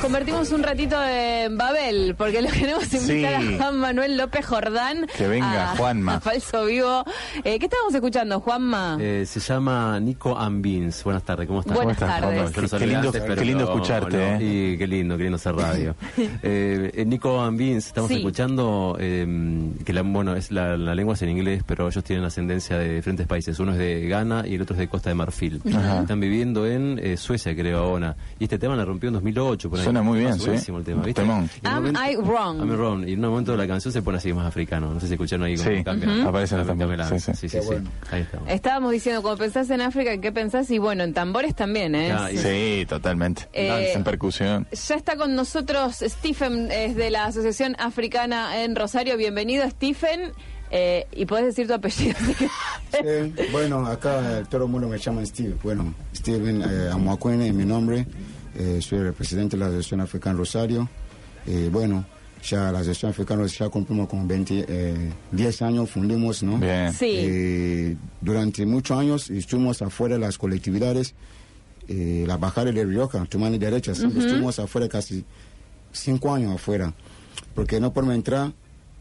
convertimos un ratito en Babel, porque lo queremos invitar Sí. a Juan Manuel López Jordán. Que venga, a- Juanma. a Falso Vivo. Eh, ¿Qué estamos escuchando, Juanma? Eh, se llama Nico Ambins. Buenas tardes, ¿cómo estás? Buenas ¿Cómo estás, tardes. Qué saludé lindo- antes, qué pero lindo escucharte, no, ¿eh? Y qué lindo, qué lindo hacer radio. eh, eh, Nico Ambins, estamos Sí. escuchando eh, que la, bueno, es la, la lengua es en inglés, pero ellos tienen ascendencia de diferentes países. Uno es de Ghana y el otro es de Costa de Marfil. Ajá. Están viviendo en eh, Suecia, creo, ahora. Y este tema la rompió en 2008. Por ahí. Suena muy bien, Está sí. buenísimo el tema, ¿viste? Temón. Am momento- I wrong? I'm wrong. Y en un momento la canción se pone así más africano. No sé si escucharon ahí cómo Sí, cambia. Ujú. aparece en el Cambia tambor. la- Sí, sí. sí, sí, bueno. Ahí estamos. Estábamos diciendo, cuando pensás en África, ¿qué pensás? Y bueno, en tambores también, ¿eh? Y- Sí, totalmente. Eh, en percusión. Ya está con nosotros Stephen, es de la Asociación Africana en Rosario. Bienvenido, Stephen. Eh, y puedes decir tu apellido. Sí, bueno, acá todo el mundo me llama Steve. Bueno, Steven eh, Amoakwene es mi nombre. Eh, soy el presidente de la Asociación Africana Rosario. Eh, bueno, ya la Asociación Africana ya cumplimos con 20, eh, 10 años, fundimos, ¿no? Bien. Sí. Eh, durante muchos años estuvimos afuera de las colectividades, eh, la Bajara de Rioja, tu mano derecha, siempre estuvimos afuera casi cinco años afuera, porque no podemos entrar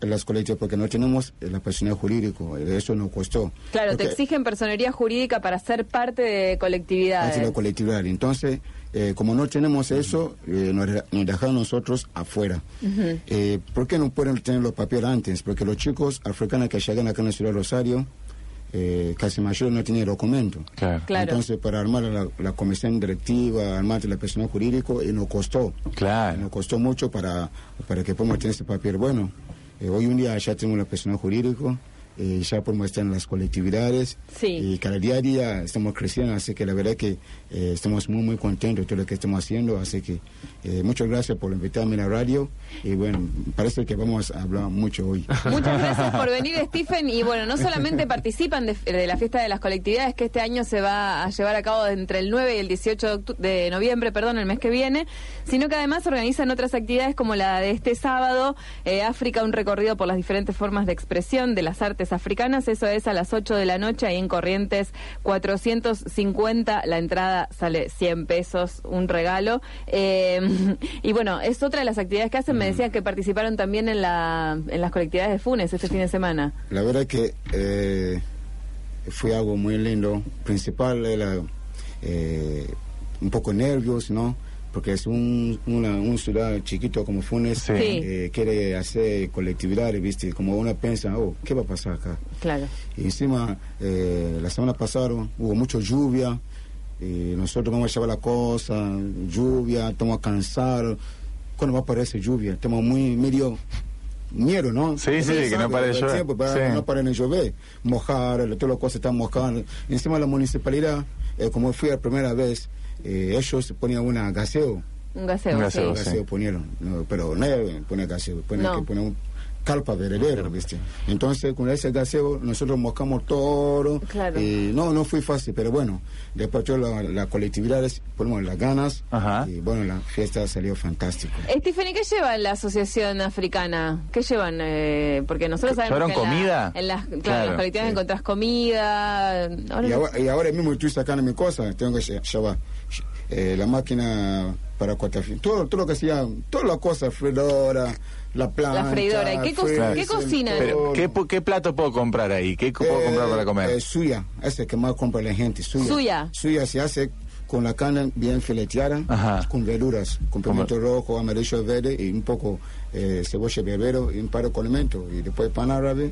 en las colectividades, porque no tenemos la personal jurídico, eh, eso nos costó. claro, te exigen personería jurídica para ser parte de colectividades. Hacia la colectividad. Entonces, eh, como no tenemos eso, eh, nos, nos dejan nosotros afuera. Eh, ¿Por qué no pueden tener los papeles antes? Porque los chicos africanos que llegan acá en la ciudad de Rosario, eh, casi mayor no tienen documento. Claro. Claro. Entonces, para armar la, la comisión directiva, armar la persona jurídico, y nos costó. Claro. Nos costó mucho para, para que podamos tener ese papel. Bueno, eh, hoy un día ya tenemos la persona jurídico, eh, ya podemos estar en las colectividades. Sí. Y cada día a día estamos creciendo, así que la verdad que eh, estamos muy, muy contentos de todo lo que estamos haciendo. Así que eh, muchas gracias por invitarme a la radio. Y bueno, parece que vamos a hablar mucho hoy. Muchas gracias por venir, Stephen. Y bueno, no solamente participan de, de la fiesta de las colectividades que este año se va a llevar a cabo entre el 9 y el 18 de, noviembre, perdón, el mes que viene, sino que además organizan otras actividades como la de este sábado, África, un recorrido por las diferentes formas de expresión de las artes africanas. Eso es a las 8 de la noche, ahí en Corrientes 450. La entrada sale 100 pesos, un regalo. Eh, y bueno, es otra de las actividades que hacen. Me decían que participaron también en, la, en las colectividades de Funes este fin de semana. La verdad que eh, fue algo muy lindo. Principal era eh, un poco nervios, ¿no? Porque es un, una, un ciudad chiquito como Funes, Sí. Eh, quiere hacer colectividades, ¿viste? Como uno piensa, oh, ¿qué va a pasar acá? Claro. Y encima, eh, la semana pasada hubo mucha lluvia, y nosotros vamos a llevar la cosa, lluvia, estamos cansados. ¿Cuándo va a aparecer lluvia? Estamos muy medio miedo, ¿no? Sí, sí, que no pare de llover. tiempo, para- Sí. No pare de llover, mojar, todas las cosas están mojando. Encima la municipalidad, eh, como fui la primera vez, eh, ellos ponían una gaseo. Un gaseo. Un gaseo, sí. sí. gaseo ponieron, no, pero no pone gaseo, pone No. que pone un calpa verdadero, ¿viste? Entonces, con ese gaseo, nosotros moscamos todo. Claro. Y no, no fue fácil, pero bueno, después toda la, la colectividad, ponemos las ganas. Ajá. Y bueno, la fiesta salió fantástico. Stephen, ¿y qué lleva la Asociación Africana? ¿Qué llevan? Eh, porque nosotros sabemos ¿Llevaron que en, comida? la- en las, claro, Claro, en las colectividades sí. encontrás comida. Ahora Y ahora, y ahora mismo estoy sacando mi cosa, tengo que lle- llevar eh, la máquina para cortar, todo, todo lo que sea, todas las cosas, freidora, la planta. La freidora. ¿Y qué co- freezer, qué? Pero, todo. ¿qué, pu- ¿qué plato puedo comprar ahí? ¿Qué puedo Eh, comprar para comer? eh, suya, ese que más compra la gente, suya. Suya. Suya se hace con la carne bien fileteada, Ajá. con verduras, con pimiento rojo, amarillo, verde y un poco eh, cebolla berbero y un par de condimentos. Y después pan árabe.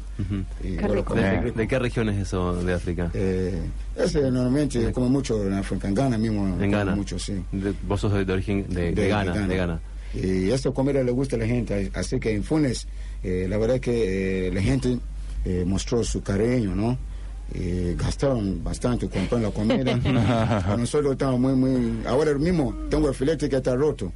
y Qué rico. ¿De, come- de- de qué región es eso de África? eh, ese normalmente come mucho en África, en Ghana mismo. en Ghana. Mucho, sí. De- vos sos de, de origen de, de Ghana, de Ghana. Y esa comida le gusta a la gente. Así que en Funes, eh, la verdad que eh, la gente eh, mostró su cariño, ¿no? Eh, gastaron bastante comprando la comida. nosotros estamos muy, muy... Ahora mismo tengo el filete que está roto.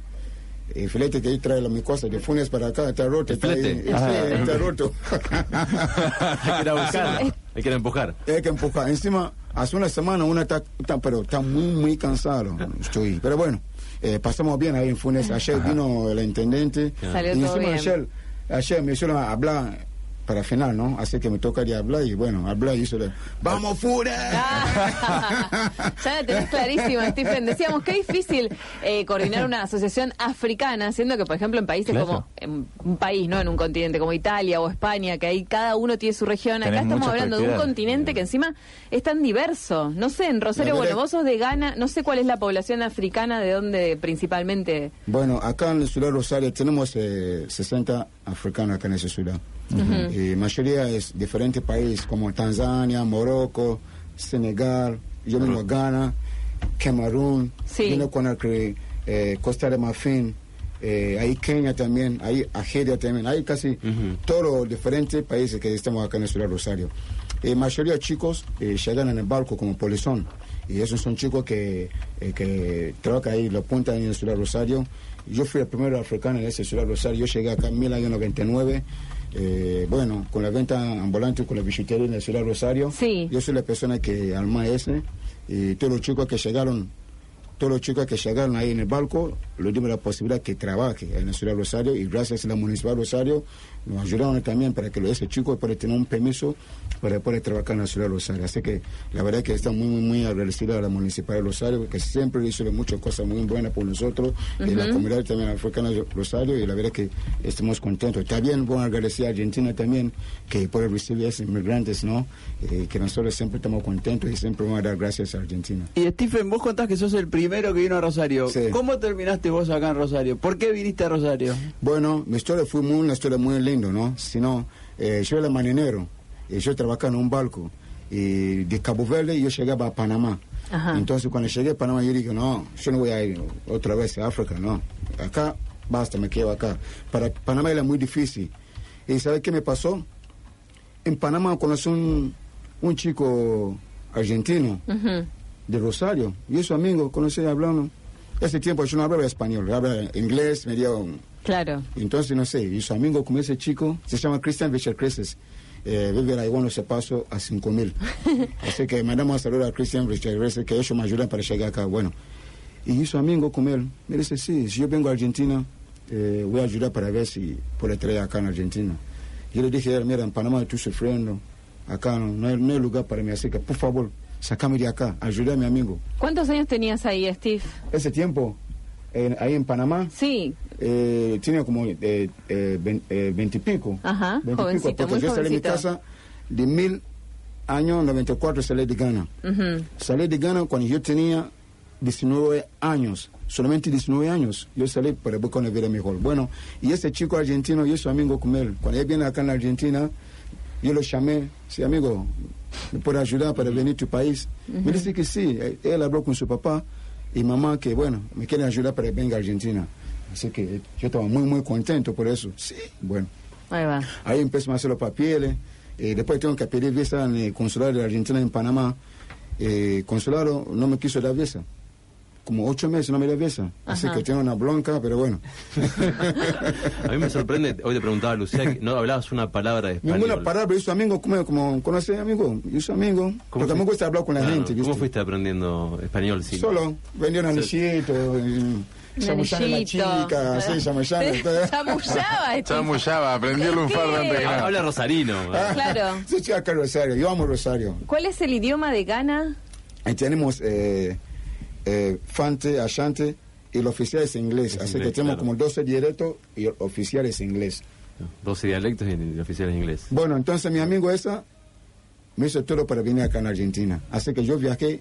El filete que ahí trae la mi cosa de Funes para acá está roto. ¿El está ahí. filete? Sí, Ah. está roto. hay que ir a buscar, hay que empujar. Hay que empujar. Encima, hace una semana una está, está- pero está muy, muy cansado. Estoy. Pero bueno, eh, pasamos bien ahí en Funes. Ayer vino el intendente. Salió y todo encima bien. ayer, ayer me hicieron hablar para final, ¿no? Así que me tocaría hablar y bueno, hablar y eso de, ¡Vamos, Fura! Ah, ya la tenés clarísima, Stephen. Decíamos que difícil eh, coordinar una asociación africana, siendo que, por ejemplo, en países Claro. como en un país, no en un continente como Italia o España, que ahí cada uno tiene su región. Acá Tenés estamos hablando de un continente que encima es tan diverso. No sé, en Rosario, bueno, vos sos de Ghana, no sé cuál es la población africana, de dónde principalmente. Bueno, acá en la ciudad de Rosario tenemos eh, 60 africanos acá en esa ciudad. Y mayoría es diferentes países como Tanzania, Morocco, Senegal, yo mismo Ghana, Camerún, Sí. Conakry, eh, Costa de Marfil, eh, hay Kenia también, hay Argelia también, hay casi todos los diferentes países que estamos acá en la ciudad Rosario. Eh, mayoría de chicos eh, llegan en el barco como polizón. Y esos son chicos que, eh, que trabajan ahí, lo puntan en la ciudad Rosario. Yo fui el primero africano en esa ciudad Rosario. Yo llegué acá en 1999. Eh, bueno, con la venta ambulante, con la bisutería en la ciudad de Rosario. Sí. Yo soy la persona que arma ese. Y todos los chicos que llegaron todos los chicos que llegaron ahí en el barco, le dimos la posibilidad que trabaje en la ciudad de Rosario y gracias a la Municipal de Rosario nos ayudaron también para que lo- ese chico pueda tener un permiso para poder trabajar en la ciudad de Rosario. Así que la verdad que estamos muy, muy, muy agradecidos a la Municipal de Rosario que siempre hizo muchas cosas muy buenas por nosotros y la comunidad también africana de Rosario y la verdad que estamos contentos. También voy a agradecer a Argentina también que puede recibir a esos inmigrantes, ¿no? Eh, que nosotros siempre estamos contentos y siempre vamos a dar gracias a Argentina. Y Stephen, vos contás que sos el primero que vino a Rosario. Sí. ¿Cómo terminaste vos acá en Rosario? ¿Por qué viniste a Rosario? Bueno, mi historia fue muy, una historia muy linda, ¿no? Sino, eh, yo era marinero, y yo trabajaba en un barco, y de Cabo Verde yo llegaba a Panamá. Ajá. Entonces, cuando llegué a Panamá, yo dije, no, yo no voy a ir otra vez a África, no. Acá, basta, me quedo acá. Para Panamá era muy difícil. ¿Y sabes qué me pasó? En Panamá conocí un, un chico argentino Ujú. De Rosario, y su amigo, conocí hablando. Ese tiempo yo no hablaba español, hablaba inglés, me dio un- Claro. entonces, no sé, y su amigo como ese chico, se llama Christian Vichercreces, eh, vive ahí bueno se pasó a 5 mil. Así que mandamos a saludar a Christian Vichercreces, que ellos me ayudan para llegar acá. Bueno, y su amigo con él, me dice, sí, si yo vengo a Argentina, eh, voy a ayudar para ver si puedo traer acá en Argentina. Yo le dije, mira, en Panamá estoy sufriendo, acá no, no hay, no hay lugar para mí, así que por favor, sacame de acá, ayuda a mi amigo. ¿Cuántos años tenías ahí, Steve? Ese tiempo, ahí en Panamá, Sí, eh, tiene como eh, eh, eh, veintipico. Ajá, Veintipico, jovencito, porque muy yo salí de mi casa de mil años 94 salí de Ghana. Ujú. Salí de Ghana cuando yo tenía 19 años, solamente 19 años. Yo salí para buscar una vida mejor. Bueno, y ese chico argentino, yo soy amigo con él. Cuando él viene acá en la Argentina, yo lo llamé, sí, amigo, ¿me puede ayudar para venir a tu país? Me dice que sí. Eh, Él habló con su papá y mamá que, bueno, me quieren ayudar para venir a Argentina. Así que yo estaba muy, muy contento por eso. Sí, bueno. ahí va. Ahí empezamos a hacer los papeles. eh, después tengo que pedir visa en el consulado de Argentina en Panamá. Eh, el consulado no me quiso dar visa. Como ocho meses no me da visa. Así que tengo una bronca, pero bueno. A mí me sorprende, hoy te preguntaba Lucía, que no hablabas una palabra de español. Ninguna palabra, yo soy amigo, como, como conoce amigo, yo soy amigo. ¿Cómo Porque me fuiste? gusta hablar con la Claro, gente. ¿Cómo fuiste aprendiendo español? Sí. Solo, vendía un anillito, chamullando a la chica. Se chamullaba, Steve. Chamullaba, aprendió el lunfardo antes que Ah. Habla rosarino. Ah. Claro. Sí, estoy acá en Rosario, yo amo Rosario. ¿Cuál es el idioma de Ghana? Ahí tenemos eh, eh, Fante, Ashante y el oficial es inglés. Así que tenemos claro. como 12 dialectos y el oficial es inglés. 12 dialectos y el oficial es inglés. Bueno, entonces mi amigo esa me hizo todo para venir acá en Argentina. Así que yo viajé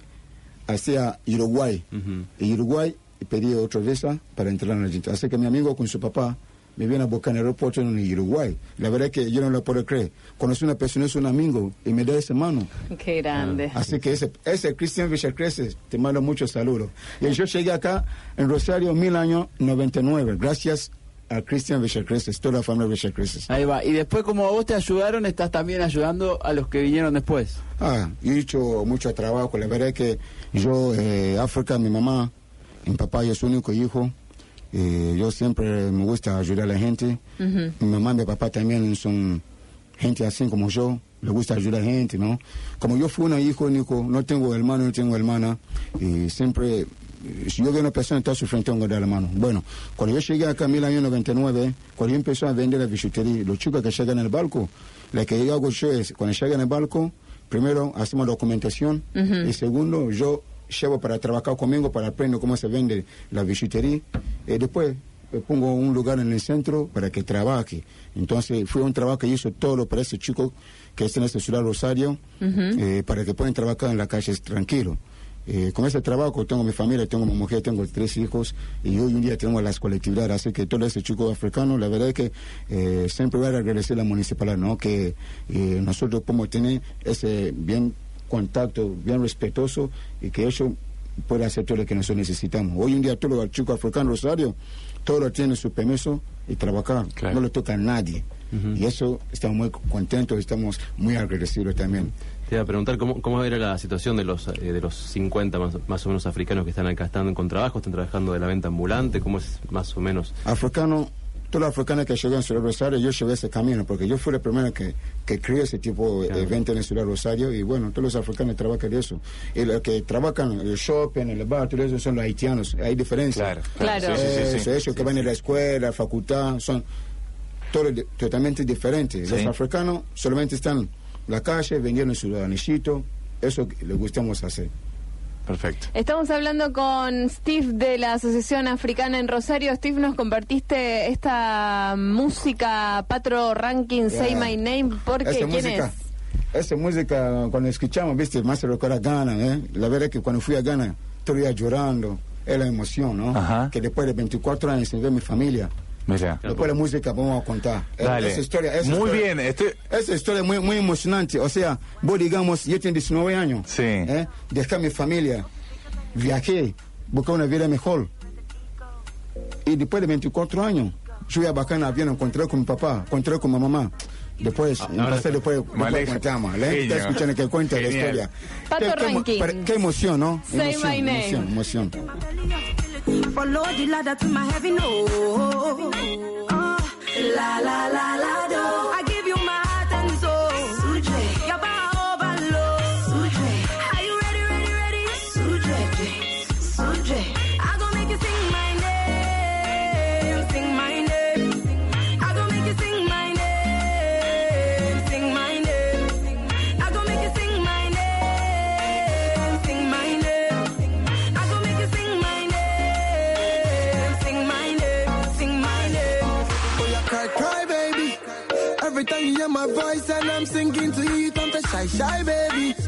hacia Uruguay. Ujú. Y Uruguay pedí otra visa para entrar en Argentina. Así que mi amigo con su papá me viene a buscar en el aeropuerto en Uruguay. La verdad es que yo no lo puedo creer. Conocí una persona, es un amigo, y me da esa mano. Qué grande. Así que ese, ese Cristian Villarcreces, te mando muchos saludos. Y yo llegué acá en Rosario mil años 99, gracias a Cristian Villarcreces, toda la familia Villarcreces. Ahí va. Y después, como a vos te ayudaron, estás también ayudando a los que vinieron después. Ah, he hecho mucho trabajo, la verdad es que yo, eh, África, mi mamá, mi papá, yo soy único hijo. Eh, yo siempre me gusta ayudar a la gente. Mi mamá y mi papá también son gente así como yo, le gusta ayudar a la gente, ¿no? Como yo fui un hijo único, no tengo hermano, no tengo hermana, y siempre si yo veo una persona está sufriendo, tengo que dar la mano. Bueno, cuando yo llegué acá en 1999, cuando yo empecé a vender la bisutería, los chicos que llegan en el barco, lo que yo hago yo es, cuando llegan en el barco, primero hacemos documentación y segundo, yo llevo para trabajar conmigo para aprender cómo se vende la bisutería y después eh, pongo un lugar en el centro para que trabaje. Entonces fue un trabajo que hizo todo para ese chico que está en esta ciudad Rosario, eh, para que puedan trabajar en la calle tranquilo. Eh, con ese trabajo tengo mi familia, tengo mi mujer, tengo tres hijos y hoy un día tenemos las colectividades, así que todo ese chico africano, la verdad es que eh, siempre voy a agradecer a la municipalidad, ¿no? que eh, nosotros podemos tener ese bien contacto, bien respetuoso y que eso pueda hacer todo lo que nosotros necesitamos. Hoy en día todos los chicos africanos Rosario, todos tienen su permiso y trabajar, Claro. no le toca a nadie. Y eso estamos muy contentos, estamos muy agradecidos también. Te iba a preguntar cómo, cómo era la situación de los eh, de los 50 más, más o menos africanos que están acá, están con trabajo, están trabajando de la venta ambulante, cómo es más o menos. africano, todos los africanos que llegan a Ciudad Rosario, yo llevé ese camino, porque yo fui el primero que, que creó ese tipo de Claro. evento en Ciudad Rosario, y bueno, todos los africanos trabajan de eso. Y los que trabajan en el shopping, en el bar, todo eso son los haitianos, hay diferencia. Claro. Claro. Sí, sí, sí, sí. Eso, ellos que van a la escuela, a la facultad, son todos totalmente diferentes. Los africanos solamente están en la calle, vendiendo su anillito, eso les gustamos hacer. Perfecto. Estamos hablando con Steve de la Asociación Africana en Rosario. Steve, nos compartiste esta música Patro Ranking Say Ya. My Name. ¿Por qué? Esa ¿Quién música, es? esa música, cuando escuchamos, viste, más se recuerda a Ghana, ¿eh? La verdad es que cuando fui a Ghana, día llorando, es la emoción, ¿no? Ajá. Que después de 24 años sin ver mi familia, Mira. después la música vamos a contar. Dale. Esa historia, esa Muy historia- bien. Estoy... Esa historia es muy, muy emocionante. O sea, vos digamos, yo tengo 19 años. Sí. ¿eh? Dejé a mi familia, viajé, busqué una vida mejor. Y después de 24 años, yo iba a en avión, encontré con mi papá, encontré con mi mamá. Después, ahora- entonces después, después contamos, ¿eh? Está escuchando que cuenta la Genial. historia. Pato Qué- qué, qué emoción, ¿no? Say emoción, my name. emoción, emoción. Follow the ladder to my heaven, oh. Uh, la la la la do. I sinking to you, don't shy, shy baby.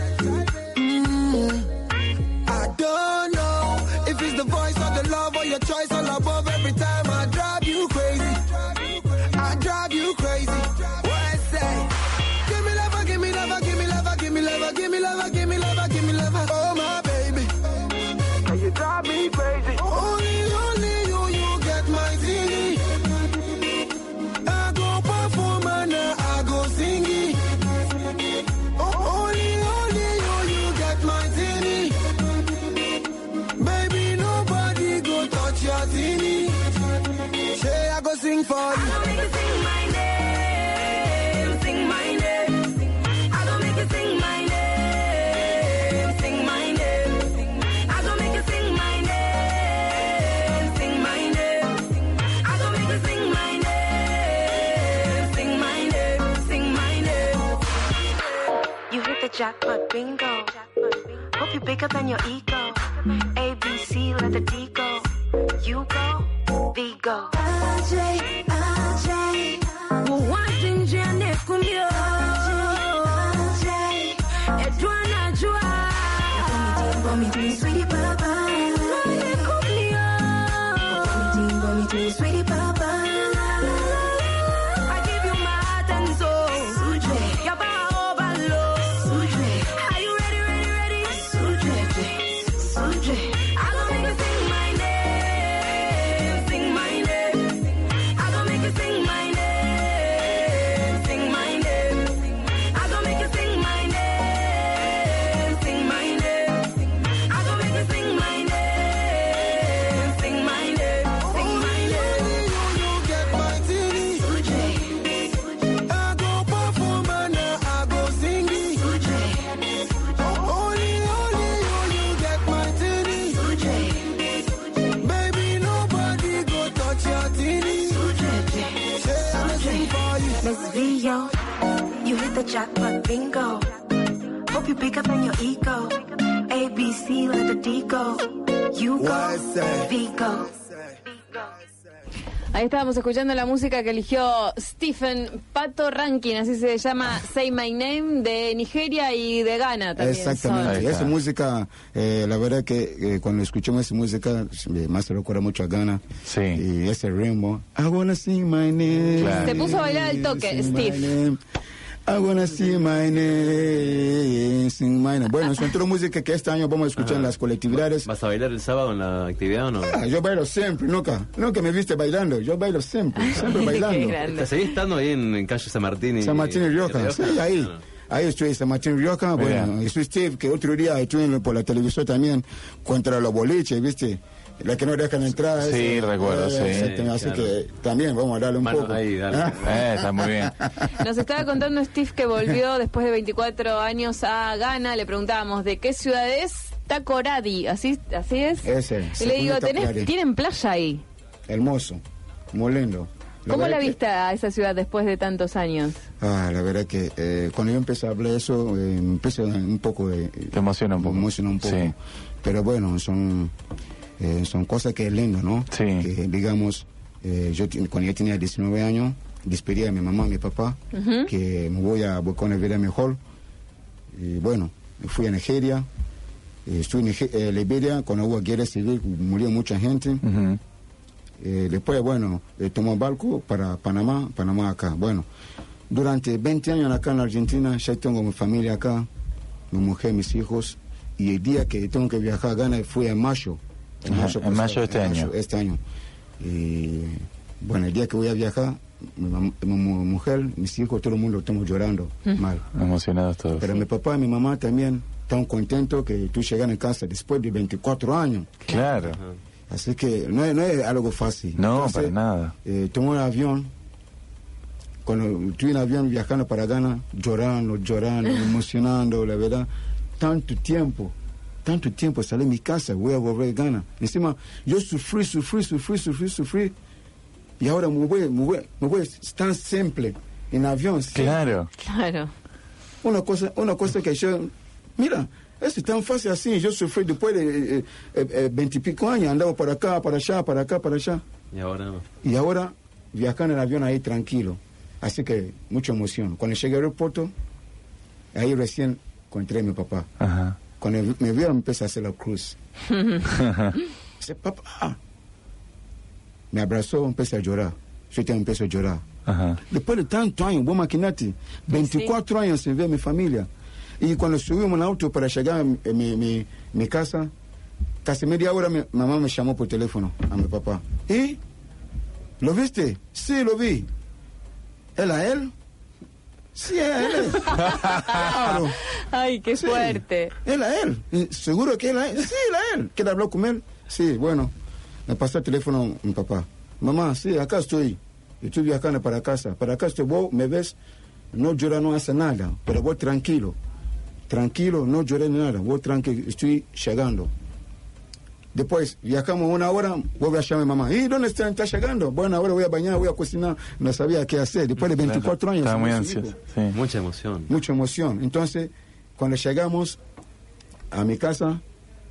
Bingo. Hope you're bigger than your ego. A B C, let the D go. You go, V go. Sweetie papa, Ahí estábamos escuchando la música que eligió Stephen Pato Rankin, así se llama Say My Name, de Nigeria y de Ghana también. Exactamente. Esa música, eh, la verdad que eh, cuando escuchamos esa música, eh, más se recuerda mucho a Ghana. Sí. Y ese ritmo. I wanna sing my name. Claro. Se puso a bailar al toque, Steve. I wanna sing my name, sing my name. Bueno, toda música que este año vamos a escuchar en las colectividades. ¿Vas a bailar el sábado en la actividad o no? Ah, yo bailo siempre, nunca, nunca me viste bailando, yo bailo siempre, siempre Qué bailando. grande. ¿Seguís estando ahí en, en calle San Martín? Y, San Martín y Rioja, sí, ahí. Ah. Ahí estoy en San Martín y Rioja. Bueno, Steve, que otro día estuve por la televisión también contra los boliches, ¿viste? La que no dejan entrar. Sí, esa. recuerdo, sí. exactamente. Así Claro. que también vamos a darle un Mano, poco. ahí, dale. Ah, Eh, está muy bien. Nos estaba contando Steve que volvió después de 24 años a Ghana. Le preguntábamos de qué ciudad es Takoradi. ¿Así, así es? Ese, Y le digo, ¿tenés. ¿tienen playa ahí? Hermoso, muy lindo. ¿Cómo la que- viste a esa ciudad después de tantos años? Ah, la verdad que eh, cuando yo empecé a hablar eso, eh, me empecé un poco... eh, Te emociona un poco. Me emociona un poco. Sí. Pero bueno, son, eh, son cosas que es lindo, ¿no? Sí. Que, digamos, eh, yo cuando yo tenía 19 años, despedí a mi mamá, a mi papá, que me voy a buscar una vida mejor. Y bueno, fui a Nigeria, eh, estuve en Nige- eh, Liberia, cuando hubo guerra civil, murió mucha gente. Eh, después, bueno, eh, tomó barco para Panamá, Panamá acá. Bueno, durante 20 años acá en la Argentina, ya tengo mi familia acá, mi mujer, mis hijos, y el día que tengo que viajar a Ghana fue en mayo. Ajá, en mayo de este año. Este año. Y bueno, el día que voy a viajar, mi, mam- mi mu- mujer, mis hijos, todo el mundo estamos llorando mal. Emocionados todos. Pero mi papá y mi mamá también están contentos que tú llegas a casa después de 24 años. Claro. Así que no es, no es algo fácil. No, para nada. Eh, tomé un avión. Cuando estuve en avión viajando para Ghana, llorando, llorando, emocionando, la verdad. Tanto tiempo, tanto tiempo salí de mi casa, voy a volver a Ghana. Encima, yo sufrí, sufrí, sufrí, sufrí, sufrí. Y ahora me voy, me voy, me voy tan simple en avión. sí. Claro. Claro. Una cosa, una cosa que yo, mira, es tan fácil así. Yo sufrí después de veintipico años, andaba por acá, para allá, para acá, para allá. Y ahora no. Y ahora viajando en el avión ahí tranquilo. Así que mucha emoción. Cuando llegué al aeropuerto, ahí recién encontré a mi papá. Ajá. Cuando me vieron, empecé a hacer la cruz. Dice, papá. Me abrazó, empecé a llorar. Yo también empecé a llorar. Ajá. Después de tantos años, vos maquinate, 24 años sin ver a mi familia. Y cuando subimos en auto para llegar a mi, mi, mi- mi casa, casi media hora mi mamá me llamó por teléfono a mi papá. ¿Y? ¿Lo viste? Sí, lo vi. ¿Él a Sí, a él. claro. Ay, qué Sí. fuerte. Él a él. ¿Seguro que él a él? Sí, él a él. ¿Quiere hablar con él? Sí, bueno. Me pasó el teléfono mi papá. Mamá, sí, acá estoy. Estoy viajando para casa. Para acá estoy. Vos me ves, no llora, no hace nada. Pero voy tranquilo. Tranquilo, no lloré ni nada. Voy tranquilo, estoy llegando. Después viajamos una hora, vuelve a llamar a mi mamá. ¿Y dónde está, está llegando? Bueno, ahora voy a bañar, voy a cocinar. No sabía qué hacer. Después de 24 años. Estaba muy ansioso. Sí. Mucha emoción. mucha emoción. Entonces, cuando llegamos a mi casa,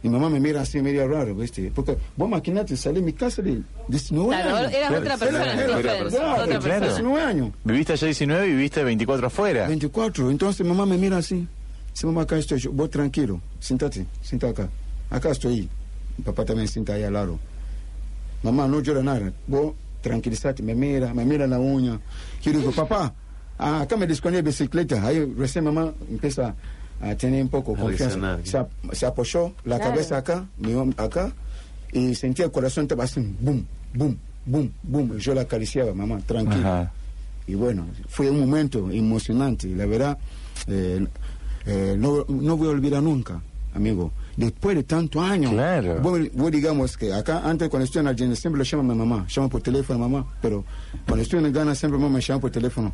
mi mamá me mira así medio raro, ¿viste? Porque vos maquinate, salí de mi casa de 19 Claro, años. eras Claro, otra claro, persona, claro, Stephen, claro, claro, otra claro. persona. 19 años. Viviste allá 19 y viviste 24 afuera. 24. Entonces, mamá me mira así. Dice, mamá, acá estoy yo. Vos tranquilo, siéntate, sienta acá. Acá estoy. Mi papá también sienta ahí al lado. Mamá, no llora nada. Vos tranquilízate, me mira, me mira la uña. Yo digo, papá, ah, acá me desconecté de bicicleta. Ahí recién mamá empieza a tener un poco A confianza. Se, ap- se apoyó la Claro. cabeza acá, mi acá, y sentía el corazón estaba así, boom, boom, boom, boom. Y yo la acariciaba, mamá, tranquila. Ajá. Y bueno, fue un momento emocionante. La verdad, eh, eh, no, no voy a olvidar nunca, amigo. Después de tantos años. Claro. Vos, vos digamos que acá, antes cuando estoy en Argentina, siempre lo llama mi mamá. Llama por teléfono mamá. Pero cuando estoy en Ghana, siempre mamá me llama por teléfono.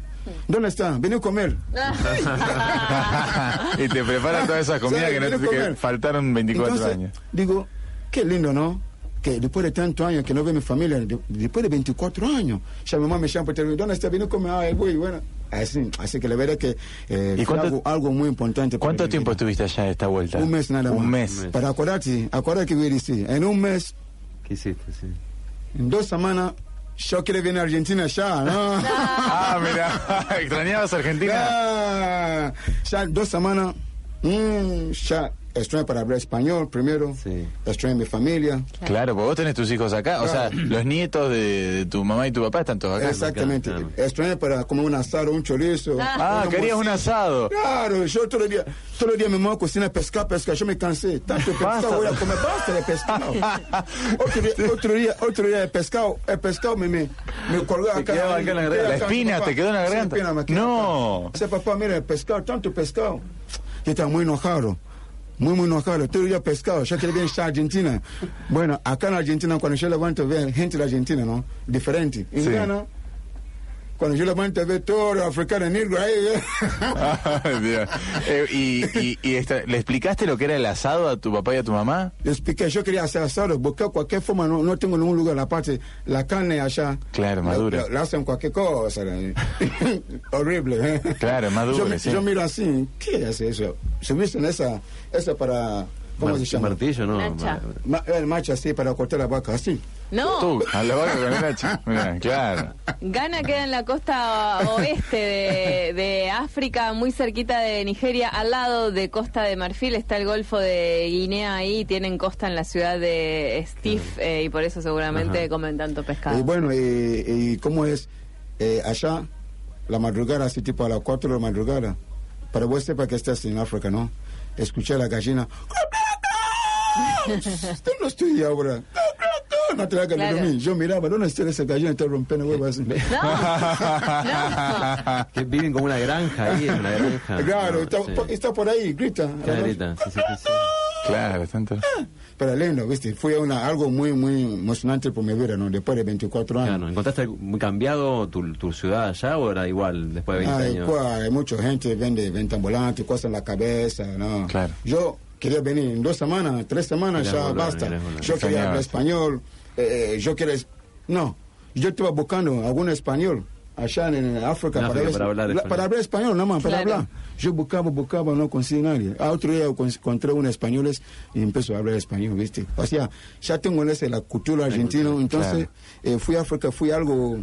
¿Dónde está? Vení a comer. y te preparan toda esa comida que, no, que faltaron 24 Entonces, años. Digo, qué lindo, ¿no? Que después de tantos años que no veo a mi familia, de- después de 24 años, ya mi mamá me llama por teléfono, ¿dónde está? Vení a comer. Ah, voy, bueno. Así, así que la verdad que eh, ¿Y fue cuánto- algo, algo muy importante. ¿Cuánto tiempo vida. estuviste allá de esta vuelta? Un mes nada más. Un mes. Para acordarte, acordate que voy a decir, en un mes, ¿Qué hiciste? Sí. en dos semanas, yo quiero venir a Argentina ya, ¿no? Ah, mira, ¿extrañabas Argentina? Ah, ya dos semanas, mm, ya extraño para hablar español primero, Sí. extraño mi familia. Claro, porque vos tenés tus hijos acá. O sea, los nietos de, de tu mamá y tu papá están todos acá. Exactamente. claro. Extraño para comer un asado, un chorizo. Ah, una querías un asado. Claro, yo todo el día, todo el día me muevo cocina pescado, pescado. Yo me cansé. Tanto pescado voy a comer, basta de pescado. otro, día, otro día, otro día de pescado, el pescado me, me, me colgó acá. quedaba acá en la La espina te quedó en la Sí, garganta. espina me quedó No. acá. Dice, papá, mira, el pescado, tanto pescado. Yo estaba muy enojado. Muy, muy enojado. Todo día pescado. Yo quería venir a Argentina. Bueno, acá en Argentina, cuando yo levanto, veo gente de Argentina, ¿no? Diferente. En Sí. Ghana, cuando yo levanto, veo todo los africanos negros ahí. ¿eh? Eh, y y- y esta- le explicaste lo que era el asado a tu papá y a tu mamá? Le expliqué, yo quería hacer asado, buscar cualquier forma, no, no tengo ningún lugar, la parte, la carne allá. Claro, la- madura. La, la hacen cualquier cosa. Horrible. ¿eh? Claro, madura, Yo, sí. yo miro así, ¿qué hace eso? Se visten esa, esa para, ¿cómo Mar- se llama? Martillo, ¿no? Ma- el macho así, para cortar la vaca, así. No, Tú, a la vaca con el hacha. Mirá, claro. Ghana queda en la costa oeste de, de África, muy cerquita de Nigeria, al lado de Costa de Marfil está el Golfo de Guinea ahí, tienen costa en la ciudad de Steve eh, y por eso seguramente Ajá. comen tanto pescado. Y bueno, y, y cómo es eh, allá, la madrugada, así tipo a las 4 de la madrugada. Para vos sepa que estás en África, ¿no? Escuché a la gallina. Esto no estoy ahora. No te hagas Claro. de mí. Yo miraba, ¿dónde está esa gallina? Está rompiendo huevos así. No, no. Que viven como una granja ahí, en una granja. Claro, No, está, sí. po- está por ahí, grita. Claro, grita, sí, sí, sí. Claro, tanto. Pero lindo, ¿viste? Fue una, algo muy, muy emocionante por mi vida, ¿no? Después de 24 años. Claro, ¿Encontraste muy cambiado tu, tu ciudad allá o era igual después de 20 Ay, años? pues, hay mucha gente vende venta ambulante, cosas en la cabeza, ¿no? Claro. Yo quería venir en dos semanas, tres semanas, ya basta. Yo quería hablar español, eh, yo quería... No, yo estaba buscando algún español allá en, en África En África, para hablar la- español. para hablar español, nada más, para Claro. hablar. Yo buscaba, buscaba, no conseguí nadie. A otro día con- encontré unos españoles y empezó a hablar español, ¿viste? O sea, ya tengo ese, la cultura argentina, entonces eh, fui a África, fui algo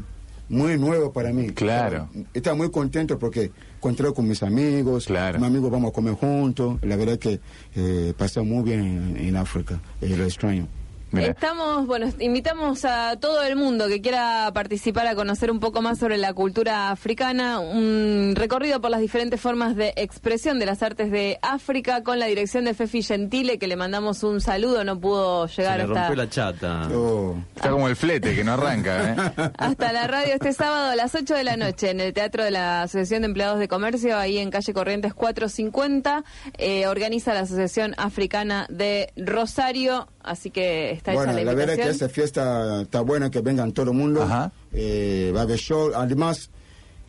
muy nuevo para mí. Claro. Estaba muy contento porque encontré con mis amigos, Claro. mis amigos vamos a comer juntos. La verdad que eh, pasé muy bien en, en África, eh, lo extraño. Mira. Estamos, bueno, invitamos a todo el mundo que quiera participar a conocer un poco más sobre la cultura africana, un recorrido por las diferentes formas de expresión de las artes de África con la dirección de Fefi Gentile, que le mandamos un saludo, no pudo Se llegar le hasta, rompió la chata. Oh, Está como el flete que no arranca, ¿eh? hasta la radio este sábado a las 8 de la noche en el Teatro de la Asociación de Empleados de Comercio, ahí en calle Corrientes 450. Eh, organiza la Asociación Africana de Rosario, así que está bueno, hecha la la verdad que esa fiesta está buena, que vengan todo el mundo. Ajá. Eh, va a haber show, además,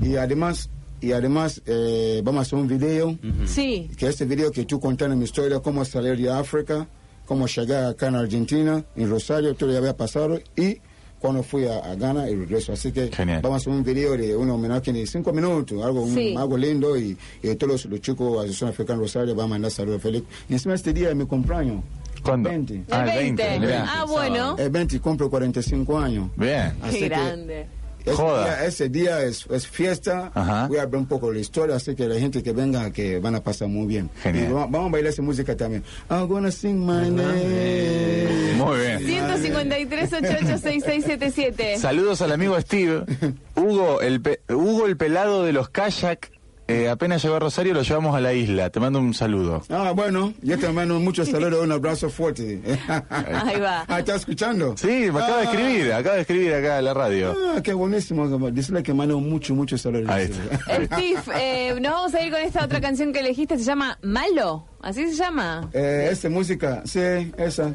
y además, y además eh, vamos a hacer un video. Sí, que este video que tú contando mi historia, cómo salir de África, cómo llegar acá en Argentina, en Rosario, todo ya había pasado, y cuando fui a, a Ghana y regreso. Así que Genial. vamos a hacer un video de un homenaje de cinco minutos, algo, un- Sí. algo lindo, y, y todos los, los chicos de la Asociación Africana Rosario van a mandar saludos feliz. Y encima este día es mi cumpleaños. ¿Cuándo? 20. Ah, el el 20. 20, mirá. ah, bueno. El 20 cumplo 45 años. Bien. Así Qué grande. Ese Joda. día, ese día es, es fiesta. Ajá. Voy a hablar un poco de la historia, así que la gente que venga, que van a pasar muy bien. Genial. Y vamos, vamos a bailar esa música también. I'm gonna sing my name. Muy bien. 153 886677 Saludos al amigo Steve. Hugo el, pe- Hugo el pelado de los kayak. Eh, apenas llegó a Rosario lo llevamos a la isla. Te mando un saludo. Ah, bueno, yo te mando muchos saludos, un abrazo fuerte. Ahí va. Ah, ¿estás escuchando? Sí, me acaba de Ah. escribir, acaba de escribir acá a la radio. Ah, qué buenísimo. Decirle que mando mucho, muchos saludos. Ahí está. Steve, eh, nos vamos a ir con esta otra canción que elegiste, se llama Malo, así se llama, Eh, esa música, sí, esa.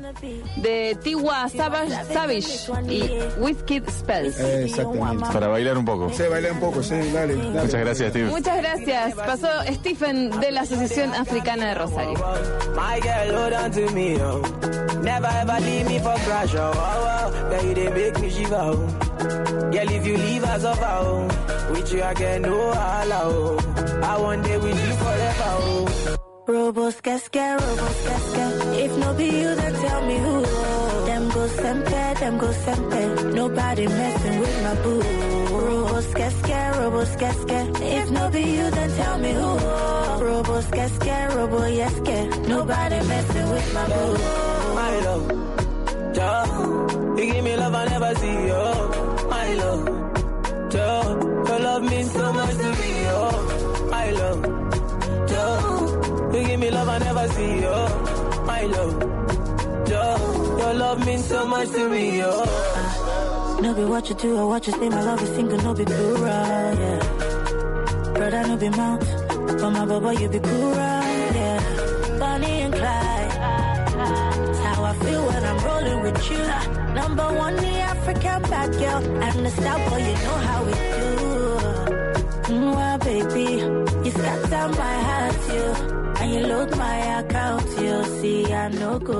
de Tiwa Savage, Savage y Wizkid Spells. Eh, exactamente. Para bailar un poco. Sí, bailé un poco, sí, dale. dale. Muchas gracias, Steve. Muchas gracias. Pasó Stephen de la Asociación Africana de Rosario. My girl, hold on to me, oh. Never ever leave me for crash, oh. oh, oh. Girl, you they make me shiver, oh. Girl, if you leave, suffer, oh. With you, I get no wahala, oh. I want day with you forever, oh. Robos casca, robos casca. If no be you, then tell me who. Them go sempe, them go sempe. Nobody messing with my boo. Robos casca, robos casca. If no be you, then tell me who. Robos casca, robo yeske. Nobody messing with my boo. My love, Joe. You give me love I never see, oh. My love, Joe. Your love means so much to me, oh. My love. You give me love I never see, oh. My love, Joe. Your love means so much to me, oh. No be what you do or what you say, my love is single, no be plural, yeah. Brother, no be mount, but my baba, you be plural, yeah. Bonnie and Clyde, that's how I feel when I'm rolling with you. Number one, the African bad girl, and the star boy, you know how we do. Mm, well, baby, you scatter my heart, you, you load my account, you'll see, I no go.